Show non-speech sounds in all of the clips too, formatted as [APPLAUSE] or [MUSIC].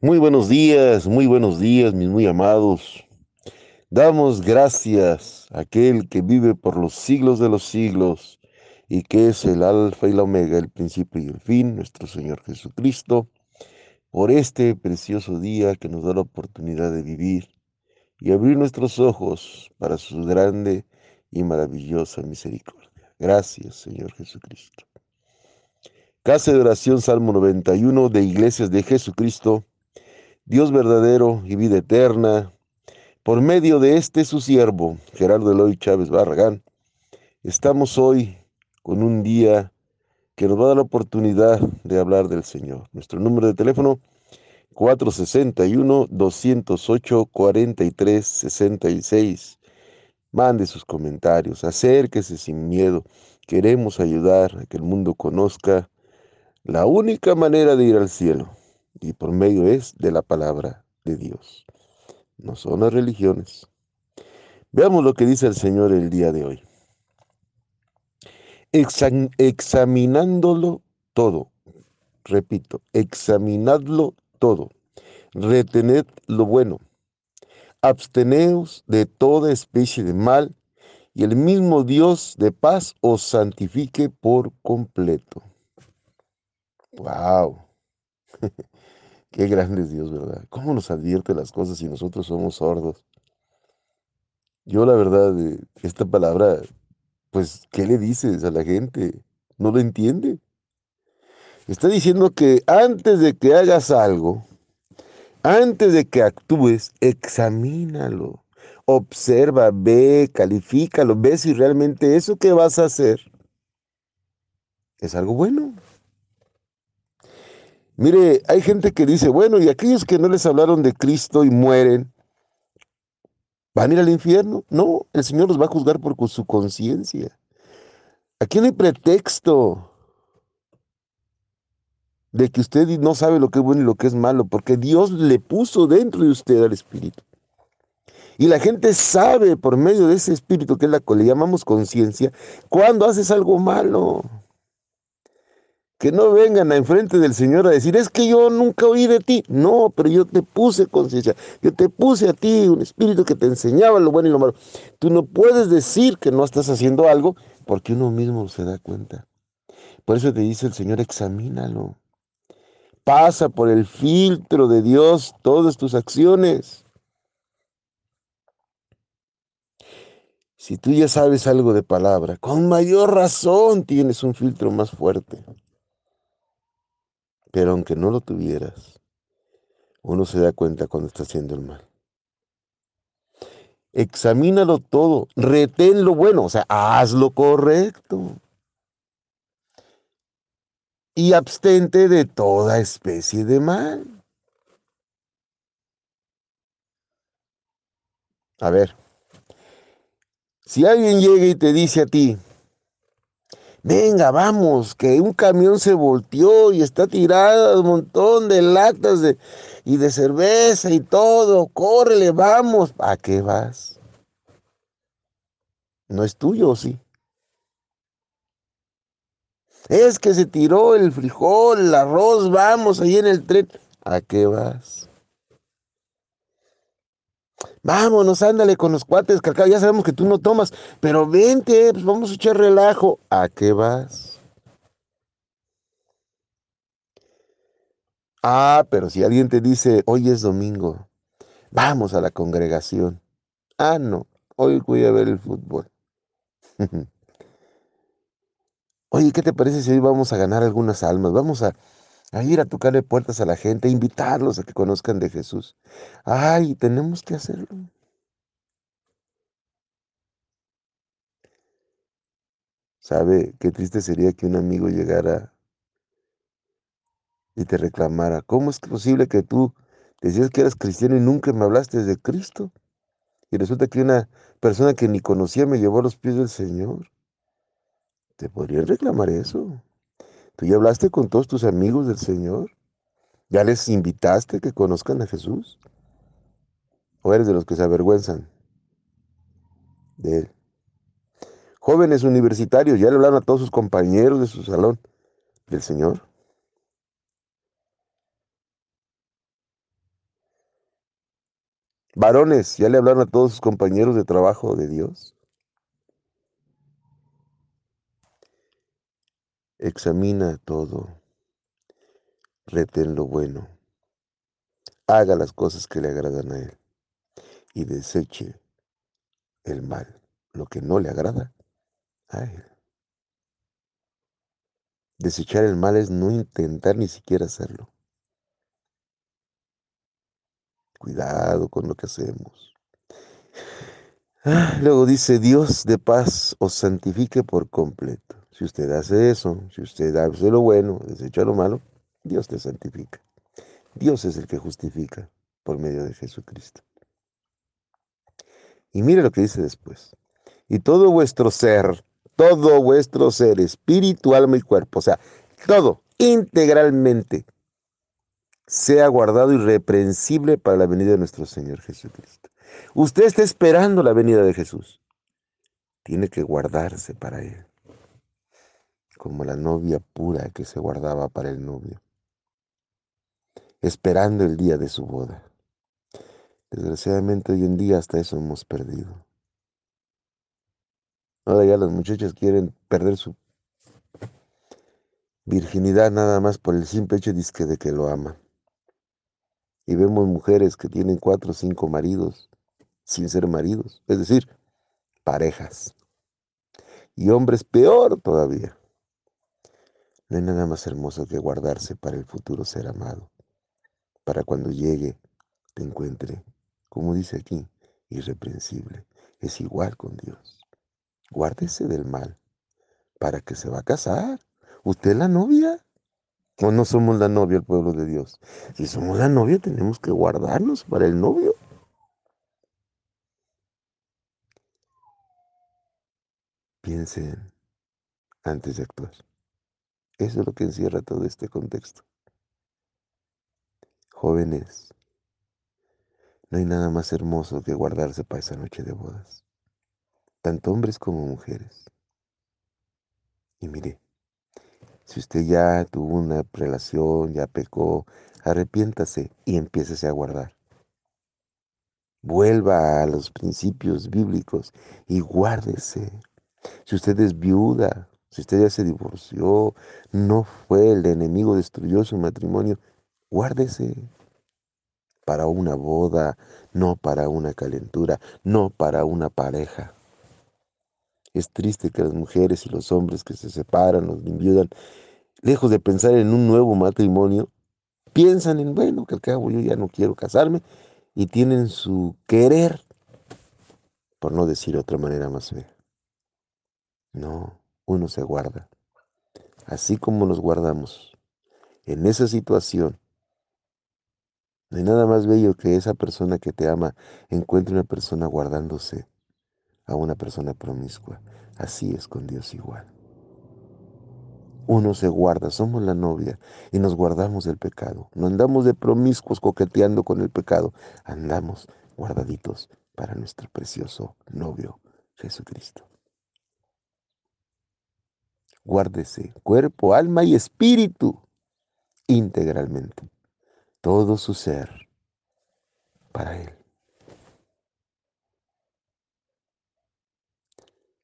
Muy buenos días, muy buenos días, mis muy amados. Damos gracias a aquel que vive por los siglos de los siglos y que es el alfa y la omega, el principio y el fin, nuestro Señor Jesucristo, por este precioso día que nos da la oportunidad de vivir y abrir nuestros ojos para su grande y maravillosa misericordia. Gracias, Señor Jesucristo. Casa de oración Salmo 91 de Iglesias de Jesucristo Dios verdadero y vida eterna, por medio de este su siervo, Gerardo Eloy Chávez Barragán, estamos hoy con un día que nos va a dar la oportunidad de hablar del Señor. Nuestro número de teléfono 461-208-4366. Mande sus comentarios, acérquese sin miedo. Queremos ayudar a que el mundo conozca la única manera de ir al cielo y por medio es de la palabra de Dios. No son las religiones. Veamos lo que dice el Señor el día de hoy. examinándolo todo, repito, examinadlo todo, retened lo bueno, absteneos de toda especie de mal, y el mismo Dios de paz os santifique por completo. ¡Wow! [LAUGHS] Qué grande es Dios, ¿verdad? ¿Cómo nos advierte las cosas si nosotros somos sordos? Yo la verdad, eh, esta palabra, pues, ¿qué le dices a la gente? No lo entiende. Está diciendo que antes de que hagas algo, antes de que actúes, examínalo, observa, ve, califícalo, ve si realmente eso que vas a hacer es algo bueno. Mire, hay gente que dice, bueno, y aquellos que no les hablaron de Cristo y mueren, ¿van a ir al infierno? No, el Señor los va a juzgar por su conciencia. Aquí no hay pretexto de que usted no sabe lo que es bueno y lo que es malo, porque Dios le puso dentro de usted al Espíritu. Y la gente sabe por medio de ese Espíritu, que es la que le llamamos conciencia, cuando haces algo malo que no vengan a enfrente del Señor a decir, es que yo nunca oí de ti. No, pero yo te puse conciencia, yo te puse a ti un espíritu que te enseñaba lo bueno y lo malo. Tú no puedes decir que no estás haciendo algo porque uno mismo se da cuenta. Por eso te dice el Señor, examínalo. Pasa por el filtro de Dios todas tus acciones. Si tú ya sabes algo de palabra, con mayor razón tienes un filtro más fuerte. Pero aunque no lo tuvieras, uno se da cuenta cuando está haciendo el mal. Examínalo todo, retén lo bueno, o sea, haz lo correcto. Y abstente de toda especie de mal. A ver, si alguien llega y te dice a ti, venga, vamos, que un camión se volteó y está tirado un montón de latas de, y de cerveza y todo, córrele, vamos. ¿A qué vas? ¿No es tuyo, sí? Es que se tiró el frijol, el arroz, vamos, ahí en el tren. ¿A qué vas? Vámonos, ándale con los cuates, cacao. Ya sabemos que tú no tomas, pero vente, pues vamos a echar relajo. ¿A qué vas? Ah, pero si alguien te dice, hoy es domingo, vamos a la congregación. Ah, no, hoy voy a ver el fútbol. [LAUGHS] Oye, ¿qué te parece si hoy vamos a ganar algunas almas? Vamos a, a ir a tocarle puertas a la gente, a invitarlos a que conozcan de Jesús. Ay, tenemos que hacerlo. ¿Sabe qué triste sería que un amigo llegara y te reclamara? ¿Cómo es posible que tú decías que eras cristiano y nunca me hablaste de Cristo? Y resulta que una persona que ni conocía me llevó a los pies del Señor. ¿Te podrían reclamar eso? ¿Tú ya hablaste con todos tus amigos del Señor? ¿Ya les invitaste que conozcan a Jesús? ¿O eres de los que se avergüenzan de Él? Jóvenes universitarios, ¿ya le hablaron a todos sus compañeros de su salón del Señor? Varones, ¿ya le hablaron a todos sus compañeros de trabajo de Dios? Examina todo, retén lo bueno, haga las cosas que le agradan a Él y deseche el mal, lo que no le agrada a Él. Desechar el mal es no intentar ni siquiera hacerlo. Cuidado con lo que hacemos. Ah, luego dice, Dios de paz os santifique por completo. Si usted hace eso, si usted hace lo bueno, desecha lo malo, Dios te santifica. Dios es el que justifica por medio de Jesucristo. Y mire lo que dice después. Y todo vuestro ser, todo vuestro ser, espíritu, alma y cuerpo, o sea, todo, integralmente, sea guardado irreprensible para la venida de nuestro Señor Jesucristo. Usted está esperando la venida de Jesús. Tiene que guardarse para Él, como la novia pura que se guardaba para el novio, esperando el día de su boda. Desgraciadamente hoy en día hasta eso hemos perdido. Ahora ya las muchachas quieren perder su virginidad nada más por el simple hecho de que lo aman. Y vemos mujeres que tienen cuatro o cinco maridos sin ser maridos, es decir, parejas. Y hombres peor todavía. No hay nada más hermoso que guardarse para el futuro ser amado, para cuando llegue te encuentre, como dice aquí, irreprensible. Es igual con Dios. Guárdese del mal, para que se va a casar. ¿Usted es la novia? ¿O no somos la novia, el pueblo de Dios? Si somos la novia, tenemos que guardarnos para el novio. Piensen antes de actuar. Eso es lo que encierra todo este contexto. Jóvenes, no hay nada más hermoso que guardarse para esa noche de bodas, tanto hombres como mujeres. Y mire, si usted ya tuvo una relación, ya pecó, arrepiéntase y empiécese a guardar. Vuelva a los principios bíblicos y guárdese. Si usted es viuda, si usted ya se divorció, no fue el enemigo, destruyó su matrimonio, guárdese para una boda, no para una calentura, no para una pareja. Es triste que las mujeres y los hombres que se separan o enviudan, lejos de pensar en un nuevo matrimonio, piensan en, bueno, que al cabo yo ya no quiero casarme y tienen su querer, por no decir otra manera más fea. No, uno se guarda. Así como nos guardamos en esa situación, no hay nada más bello que esa persona que te ama encuentre una persona guardándose a una persona promiscua. Así es con Dios igual. Uno se guarda, somos la novia y nos guardamos del pecado. No andamos de promiscuos coqueteando con el pecado, andamos guardaditos para nuestro precioso novio Jesucristo. Guárdese cuerpo, alma y espíritu integralmente. Todo su ser para Él.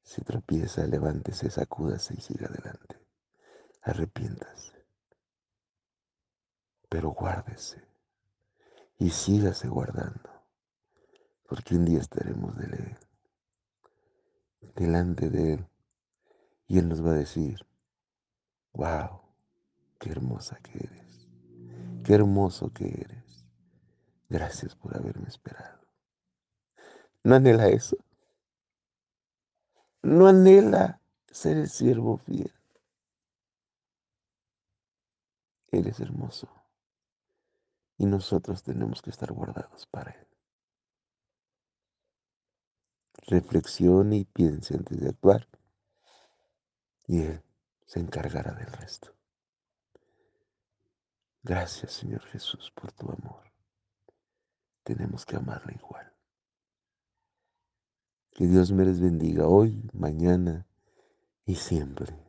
Si tropieza, levántese, sacúdase y siga adelante. Arrepiéntase. Pero guárdese y sígase guardando, porque un día estaremos de él, delante de Él, y Él nos va a decir, wow, qué hermosa que eres, qué hermoso que eres. Gracias por haberme esperado. ¿No anhela eso? no anhela ser el siervo fiel. Él es hermoso y nosotros tenemos que estar guardados para Él. Reflexione y piense antes de actuar y Él se encargará del resto. Gracias Señor Jesús por tu amor. Tenemos que amarle igual. Que Dios me les bendiga hoy, mañana y siempre.